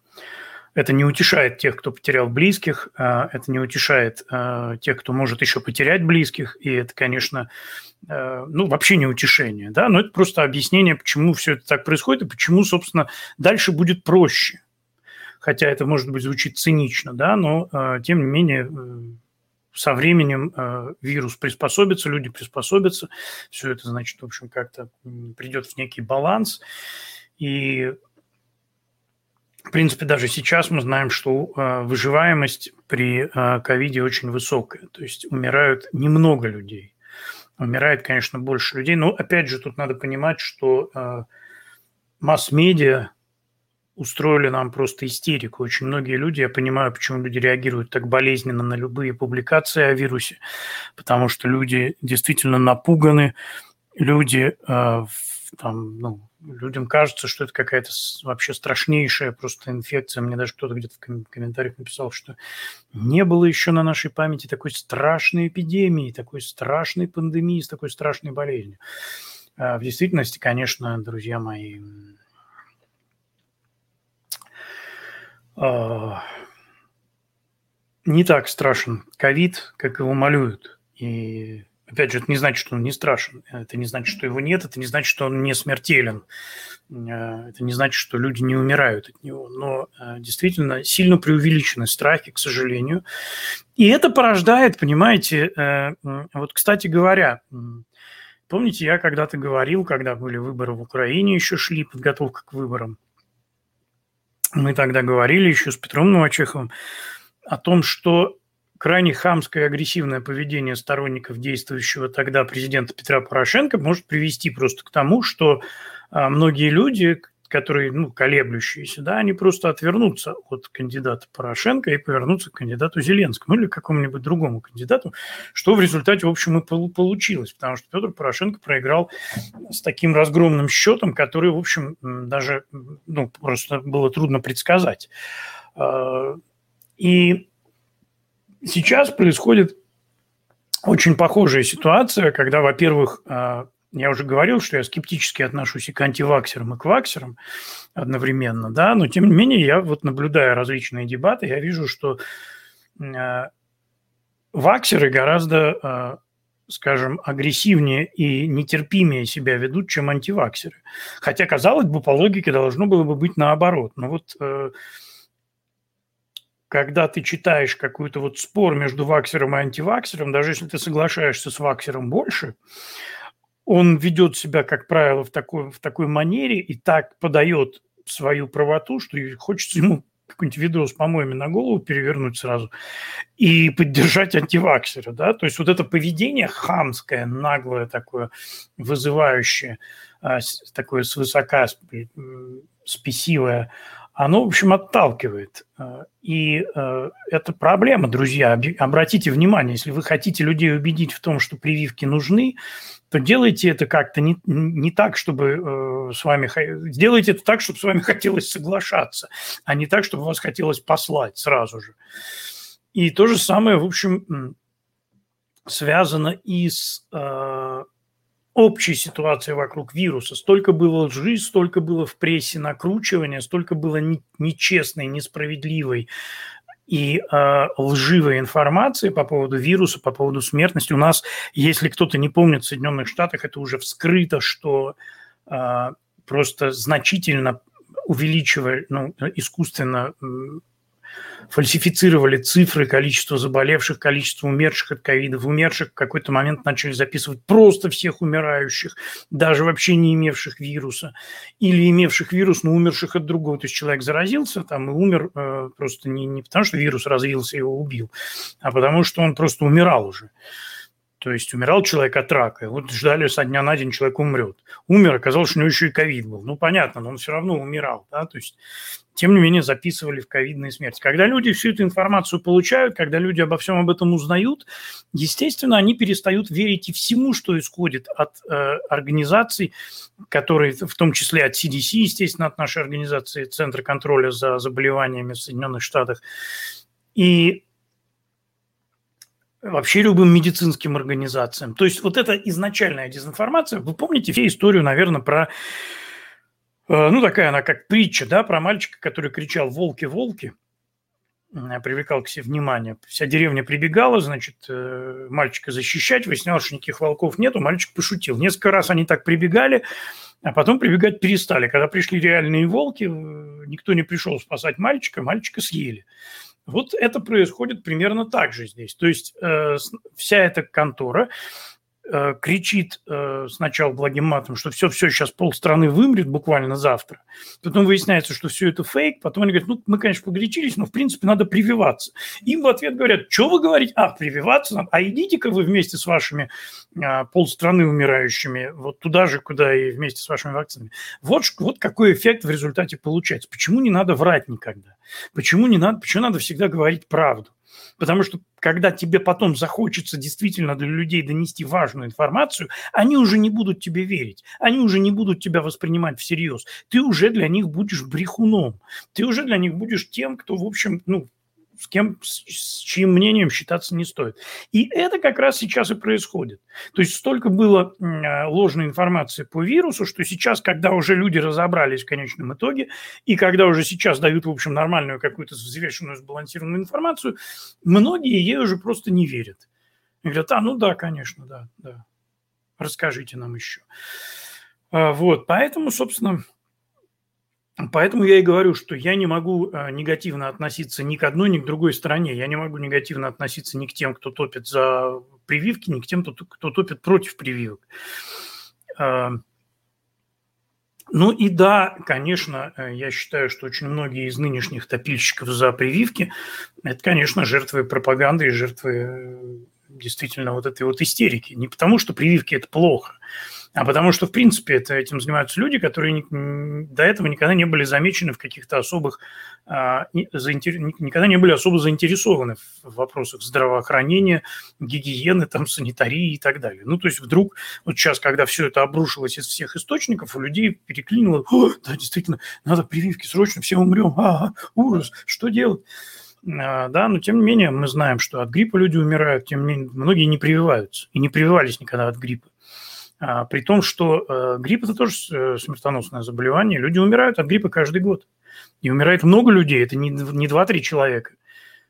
это не утешает тех, кто потерял близких, а, это не утешает а, тех, кто может еще потерять близких, и это, конечно, а, ну, вообще не утешение, да, но это просто объяснение, почему все это так происходит и почему, собственно, дальше будет проще. Хотя это, может быть, звучит цинично, да, но, тем не менее, э, со временем вирус приспособится, люди приспособятся, все это, значит, в общем, как-то придет в некий баланс, и в принципе, даже сейчас мы знаем, что э, выживаемость при э, ковиде очень высокая. То есть умирают немного людей. Умирает, конечно, больше людей. Но, опять же, тут надо понимать, что э, масс-медиа устроили нам просто истерику. Очень многие люди, я понимаю, почему люди реагируют так болезненно на любые публикации о вирусе, потому что люди действительно напуганы, люди там, ну, людям кажется, что это какая-то вообще страшнейшая просто инфекция. Мне даже кто-то где-то в комментариях написал, что не было еще на нашей памяти такой страшной эпидемии, такой страшной пандемии, с такой страшной болезнью. А в действительности, конечно, друзья мои, а, не так страшен ковид, как его малюют. И Опять же, это не значит, что он не страшен, это не значит, что его нет, это не значит, что он не смертелен, э, это не значит, что люди не умирают от него. Но э, действительно сильно преувеличены страхи, к сожалению. И это порождает, понимаете, э, вот, кстати говоря, помните, я когда-то говорил, когда были выборы в Украине, еще шли подготовка к выборам, мы тогда говорили еще с Петром Новочеховым о том, что крайне хамское и агрессивное поведение сторонников действующего тогда президента Петра Порошенко может привести просто к тому, что а, многие люди, которые, ну, колеблющиеся, да, они просто отвернутся от кандидата Порошенко и повернутся к кандидату Зеленскому или к какому-нибудь другому кандидату, что в результате, в общем, и получилось, потому что Петр Порошенко проиграл с таким разгромным счетом, который, в общем, даже, ну, просто было трудно предсказать. А, и Сейчас происходит очень похожая ситуация, когда, во-первых, а, я уже говорил, что я скептически отношусь и к антиваксерам, и к ваксерам одновременно, да, но тем не менее я вот наблюдая различные дебаты, я вижу, что а, ваксеры гораздо, а, скажем, агрессивнее и нетерпимее себя ведут, чем антиваксеры. Хотя, казалось бы, по логике должно было бы быть наоборот. Но вот э, когда ты читаешь какой-то вот спор между ваксером и антиваксером, даже если ты соглашаешься с ваксером больше, он ведет себя, как правило, в такой, в такой манере и так подает свою правоту, что хочется ему какой-нибудь видос, по-моему, на голову перевернуть сразу и поддержать антиваксера, да, то есть вот это поведение хамское, наглое такое, вызывающее, а, такое свысока спесивое, оно, в общем, отталкивает. Э, и э, это проблема, друзья. Обратите внимание, если вы хотите людей убедить в том, что прививки нужны, то делайте это как-то не, не так, чтобы э, с вами... Сделайте это так, чтобы с вами хотелось соглашаться, а не так, чтобы вас хотелось послать сразу же. И то же самое, в общем, связано и с общей ситуации вокруг вируса. Столько было лжи, столько было в прессе накручивания, столько было нечестной, несправедливой и э, лживой информации по поводу вируса, по поводу смертности. У нас, если кто-то не помнит, в Соединенных Штатах это уже вскрыто, что э, просто значительно увеличивая, ну, искусственно фальсифицировали цифры, количество заболевших, количество умерших от ковида. Умерших в какой-то момент начали записывать просто всех умирающих, даже вообще не имевших вируса. Или имевших вирус, но умерших от другого. То есть человек заразился там и умер э, просто не, не потому, что вирус развился и его убил, а потому что он просто умирал уже. То есть умирал человек от рака, и вот ждали со дня на день человек умрет. Умер, оказалось, что у него еще и ковид был. Ну, понятно, но он все равно умирал, да, то есть тем не менее записывали в ковидные смерти. Когда люди всю эту информацию получают, когда люди обо всем об этом узнают, естественно, они перестают верить и всему, что исходит от э, организаций, которые, в том числе от CDC, естественно, от нашей организации Центра контроля за заболеваниями в Соединенных Штатах. И вообще любым медицинским организациям. То есть вот эта изначальная дезинформация, вы помните все историю, наверное, про, э, ну такая она как притча, да, про мальчика, который кричал «волки, волки», привлекал к себе внимание. Вся деревня прибегала, значит, э, мальчика защищать, выяснялось, что никаких волков нету, мальчик пошутил. Несколько раз они так прибегали, а потом прибегать перестали. Когда пришли реальные волки, э, никто не пришел спасать мальчика, мальчика съели. Вот это происходит примерно так же здесь. То есть э, вся эта контора Э, кричит э, сначала благим матом, что все-все, сейчас полстраны вымрет буквально завтра. Потом выясняется, что все это фейк. Потом они говорят, ну, мы, конечно, погорячились, но, в принципе, надо прививаться. Им в ответ говорят, что вы говорите? А, прививаться надо. А идите-ка вы вместе с вашими а, полстраны умирающими вот туда же, куда и вместе с вашими вакцинами. Вот, вот какой эффект в результате получается. Почему не надо врать никогда? Почему не надо, почему надо всегда говорить правду? Потому что когда тебе потом захочется действительно для людей донести важную информацию, они уже не будут тебе верить, они уже не будут тебя воспринимать всерьез. Ты уже для них будешь брехуном, ты уже для них будешь тем, кто, в общем, ну, с кем, с чьим мнением считаться не стоит. И это как раз сейчас и происходит. То есть столько было а, ложной информации по вирусу, что сейчас, когда уже люди разобрались в конечном итоге, и когда уже сейчас дают, в общем, нормальную какую-то взвешенную, сбалансированную информацию, многие ей уже просто не верят. И говорят, а, ну да, конечно, да, да. Расскажите нам еще. А, вот, поэтому, собственно, Поэтому я и говорю, что я не могу э, негативно относиться ни к одной, ни к другой стороне. Я не могу негативно относиться ни к тем, кто топит за прививки, ни к тем, кто топит против прививок. А, ну и да, конечно, э, я считаю, что очень многие из нынешних топильщиков за прививки – это, конечно, жертвы пропаганды и жертвы э, действительно вот этой вот истерики. Не потому, что прививки – это плохо – а потому что, в принципе, это, этим занимаются люди, которые до этого никогда не были замечены в каких-то особых, а, никогда не были особо заинтересованы в вопросах здравоохранения, гигиены, там, санитарии и так далее. Ну, то есть вдруг, вот сейчас, когда все это обрушилось из всех источников, у людей переклинило, да, действительно, надо прививки срочно, все умрем, а, ужас, что делать? А, да, но тем не менее мы знаем, что от гриппа люди умирают, тем не менее многие не прививаются и не прививались никогда от гриппа. А, при том, что э, грипп – это тоже э, смертоносное заболевание. Люди умирают от гриппа каждый год. И умирает много людей, это не, не 2-3 человека.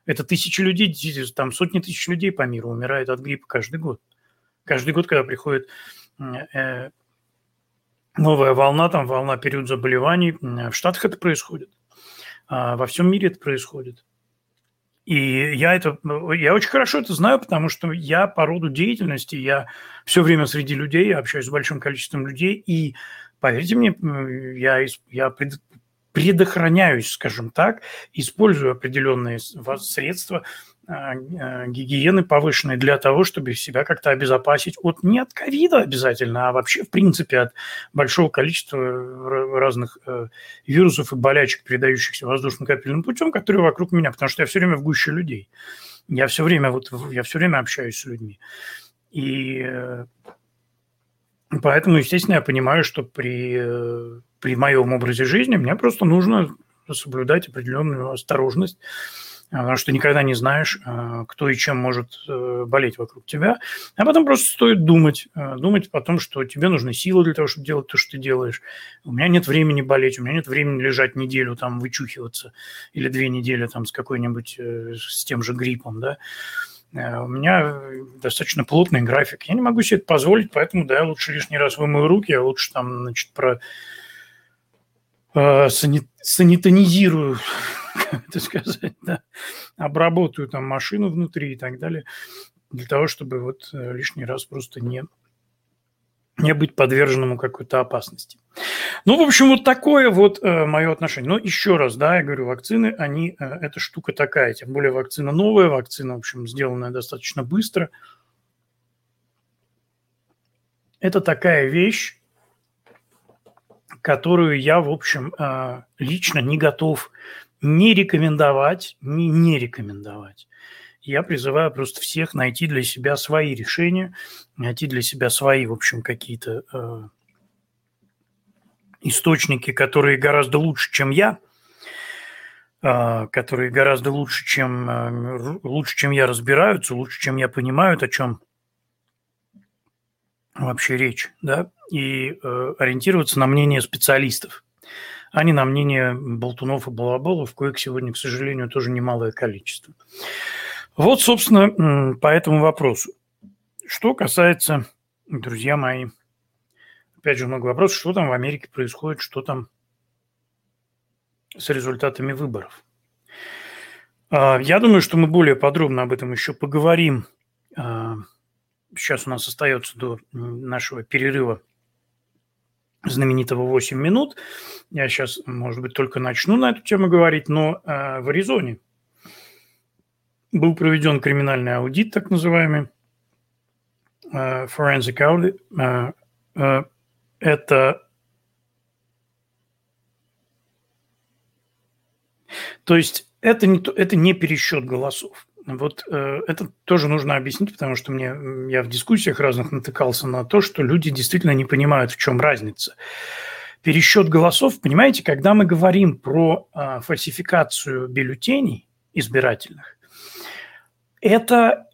Это тысячи людей, там сотни тысяч людей по миру умирают от гриппа каждый год. Каждый год, когда приходит э, новая волна, там волна период заболеваний, в Штатах это происходит. А во всем мире это происходит. И я это, ну, я очень хорошо это знаю, потому что я по роду деятельности, я все время среди людей, я общаюсь с большим количеством людей, и поверьте мне, я, я пред, предохраняюсь, скажем так, использую определенные средства гигиены повышенной для того, чтобы себя как-то обезопасить от не от ковида обязательно, а вообще, в принципе, от большого количества разных э, вирусов и болячек, передающихся воздушно-капельным путем, которые вокруг меня, потому что я все время в гуще людей. Я все время, вот, я все время общаюсь с людьми. И э, поэтому, естественно, я понимаю, что при, э, при моем образе жизни мне просто нужно соблюдать определенную осторожность, потому что никогда не знаешь, э, кто и чем может э, болеть вокруг тебя. А потом просто стоит думать, э, думать о том, что тебе нужны силы для того, чтобы делать то, что ты делаешь. У меня нет времени болеть, у меня нет времени лежать неделю, там, вычухиваться, или две недели там с какой-нибудь, с тем же гриппом, да. У меня достаточно плотный график. Я не могу себе это позволить, поэтому, да, я лучше лишний раз вымою руки, я лучше там, значит, про санит, санитонизирую как это сказать, да, обработаю там машину внутри и так далее, для того, чтобы вот э, лишний раз просто не, не быть подверженному какой-то опасности. Ну, в общем, вот такое вот э, мое отношение. Но еще раз, да, я говорю, вакцины, они, э, эта штука такая, тем более вакцина новая, вакцина, в общем, сделанная достаточно быстро. Это такая вещь, которую я, в общем, э, лично не готов не рекомендовать, не не рекомендовать. Я призываю просто всех найти для себя свои решения, найти для себя свои, в общем, какие-то э, источники, которые гораздо лучше, чем я, э, которые гораздо лучше, чем э, лучше, чем я разбираются, лучше, чем я понимаю, о чем вообще речь, да, и э, ориентироваться на мнение специалистов а не на мнение болтунов и балаболов, коих сегодня, к сожалению, тоже немалое количество. Вот, собственно, по этому вопросу. Что касается, друзья мои, опять же, много вопросов, что там в Америке происходит, что там с результатами выборов. А, я думаю, что мы более подробно об этом еще поговорим. Сейчас у нас остается до нашего перерыва знаменитого 8 минут. Я сейчас, может быть, только начну на эту тему говорить, но э, в Аризоне был проведен криминальный аудит, так называемый, э, forensic audit. Э, э, это то есть это не, это не пересчет голосов. Вот э, это тоже нужно объяснить, потому что мне я в дискуссиях разных натыкался на то, что люди действительно не понимают, в чем разница. Пересчет голосов, понимаете, когда мы говорим про э, фальсификацию бюллетеней избирательных, это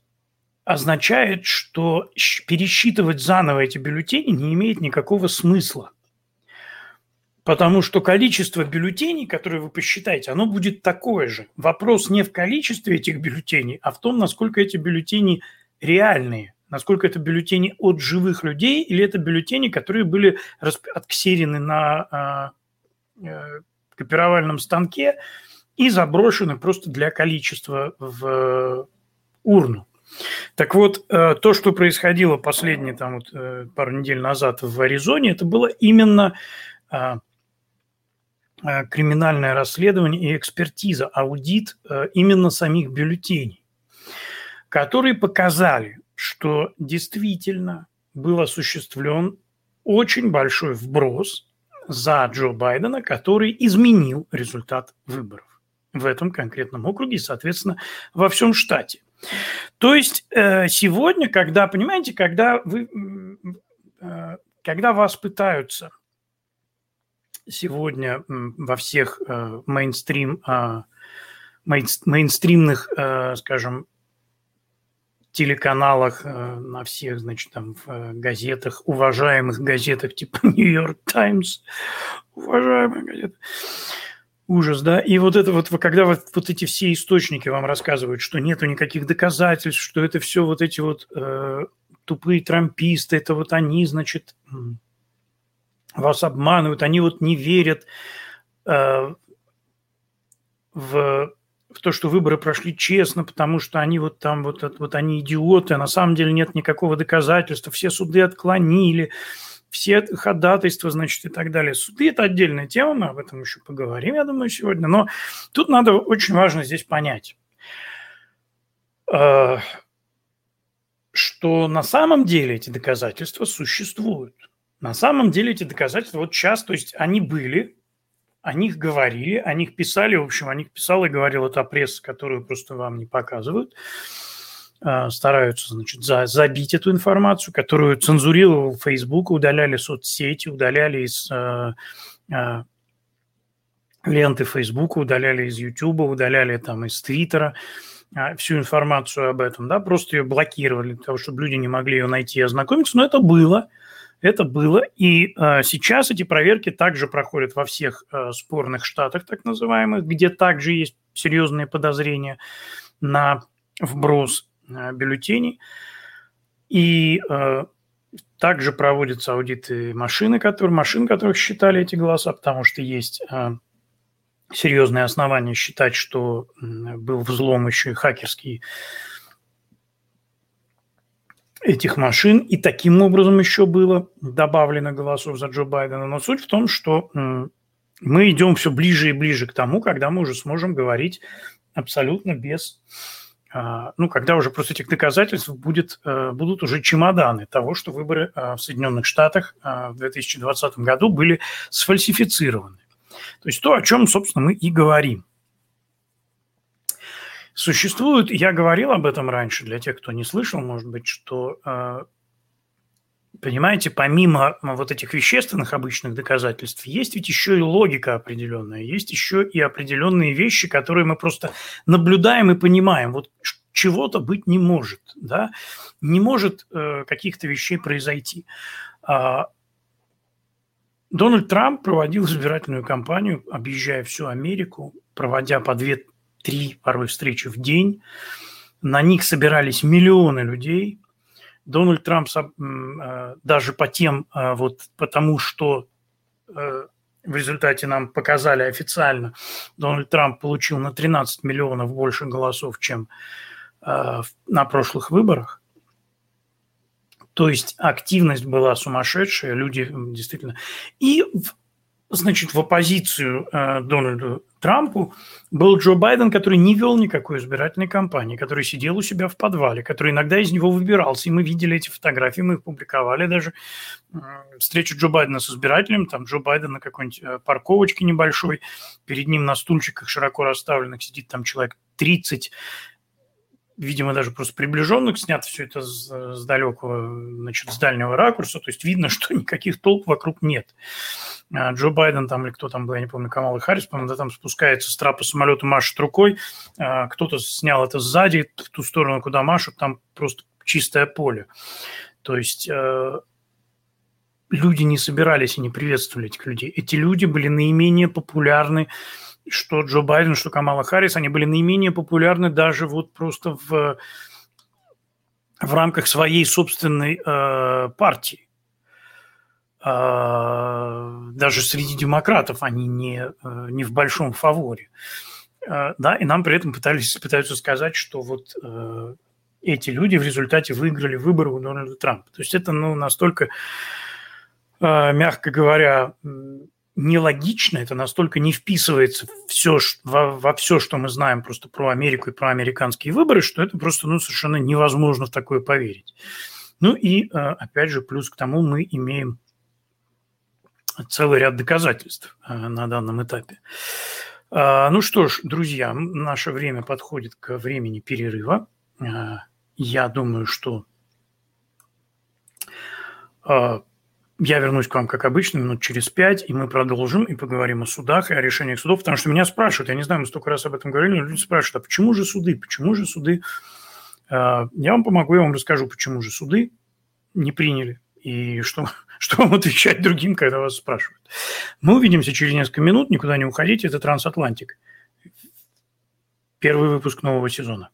означает, что пересчитывать заново эти бюллетени не имеет никакого смысла. Потому что количество бюллетеней, которые вы посчитаете, оно будет такое же. Вопрос не в количестве этих бюллетеней, а в том, насколько эти бюллетени реальные. Насколько это бюллетени от живых людей или это бюллетени, которые были отксерены на а, э, копировальном станке и заброшены просто для количества в урну. Так вот, э, то, что происходило последние там, вот, э, пару недель назад в Аризоне, это было именно а, Э, криминальное расследование и экспертиза, аудит э, именно самих бюллетеней, которые показали, что действительно был осуществлен очень большой вброс за Джо Байдена, который изменил результат выборов в этом конкретном округе и, соответственно, во всем штате. То есть э, сегодня, когда, понимаете, когда вы, когда вас пытаются сегодня во всех э, мейнстрим, э, мейнстримных, э, скажем, телеканалах, на всех, значит, там в газетах, уважаемых газетах типа Нью-Йорк Таймс, уважаемые газеты, ужас, да, и вот это вот, когда вот, вот эти все источники вам рассказывают, что нету никаких доказательств, что это все вот эти вот э, тупые трамписты, это вот они, значит, вас обманывают, они вот не верят э, в, в то, что выборы прошли честно, потому что они вот там, вот, вот они идиоты, а на самом деле нет никакого доказательства, все суды отклонили, все ходатайства, значит, и так далее. Суды – это отдельная тема, мы об этом еще поговорим, я думаю, сегодня. Но тут надо очень важно здесь понять, э, что на самом деле эти доказательства существуют. На самом деле эти доказательства вот сейчас, то есть они были, о них говорили, о них писали, в общем, о них писал и говорил эта пресса, которую просто вам не показывают, а, стараются, значит, за, забить эту информацию, которую цензурировал Facebook, удаляли соцсети, удаляли из, а, а, ленты Фейсбука, удаляли из Ютуба, удаляли там из а, всю информацию об этом, да, просто ее блокировали для того, чтобы люди не могли ее найти и ознакомиться, но это было, это было, и э, сейчас эти проверки также проходят во всех э, спорных штатах, так называемых, где также есть серьезные подозрения на вброс э, бюллетеней, и э, также проводятся аудиты машины, которые, машин, которых считали эти голоса, потому что есть э, серьезные основания считать, что был взлом еще и хакерский этих машин, и таким образом еще было добавлено голосов за Джо Байдена. Но суть в том, что мы идем все ближе и ближе к тому, когда мы уже сможем говорить абсолютно без... А, ну, когда уже просто этих доказательств будет, э, будут уже чемоданы того, что выборы а, в Соединенных Штатах а, в 2020 году были сфальсифицированы. То есть то, о чем, собственно, мы и говорим. Существует, я говорил об этом раньше, для тех, кто не слышал, может быть, что, э, понимаете, помимо вот этих вещественных обычных доказательств, есть ведь еще и логика определенная, есть еще и определенные вещи, которые мы просто наблюдаем и понимаем. Вот чего-то быть не может, да, не может э, каких-то вещей произойти. А, Дональд Трамп проводил избирательную кампанию, объезжая всю Америку, проводя по две-три порой встречи в день. На них собирались миллионы людей. Дональд Трамп э, даже по тем, э, вот потому что э, в результате нам показали официально, Дональд Трамп получил на 13 миллионов больше голосов, чем на прошлых выборах. То есть активность была сумасшедшая, люди действительно... И, значит, в оппозицию э, Дональду Трампу был Джо Байден, который не вел никакой избирательной кампании, который сидел у себя в подвале, который иногда из него выбирался. И мы видели эти фотографии, мы их публиковали даже. Встречу Джо Байдена с избирателем, там Джо Байден на какой-нибудь э, парковочке небольшой, перед ним на стульчиках широко расставленных сидит там человек 30, видимо, даже просто приближенных, снято все это с, с далекого, значит, с дальнего ракурса, то есть видно, что никаких толп вокруг нет. А Джо Байден там или кто там был, я не помню, Камала Харрис, по-моему, да, там спускается с трапа самолета, машет рукой, а кто-то снял это сзади, в ту сторону, куда машут, там просто чистое поле. То есть э, люди не собирались и не приветствовали этих людей. Эти люди были наименее популярны что Джо Байден, что Камала Харрис, они были наименее популярны даже вот просто в, в рамках своей собственной э, партии. Э, даже среди демократов они не, э, не в большом фаворе. Э, да, и нам при этом пытались, пытаются сказать, что вот э, эти люди в результате выиграли выборы у Дональда Трампа. То есть это ну, настолько, э, мягко говоря, нелогично, это настолько не вписывается все, во, во все, что мы знаем просто про Америку и про американские выборы, что это просто ну, совершенно невозможно в такое поверить. Ну и, э, опять же, плюс к тому мы имеем целый ряд доказательств э, на данном этапе. А, ну что ж, друзья, наше время подходит к времени перерыва. Я думаю, что я вернусь к вам, как обычно, минут через пять, и мы продолжим и поговорим о судах и о решениях судов, потому что меня спрашивают, я не знаю, мы столько раз об этом говорили, но люди спрашивают, а почему же суды, почему же суды? А, я вам помогу, я вам расскажу, почему же суды не приняли и что, что вам отвечать другим, когда вас спрашивают. Мы увидимся через несколько минут, никуда не уходите, это «Трансатлантик». Первый выпуск нового сезона.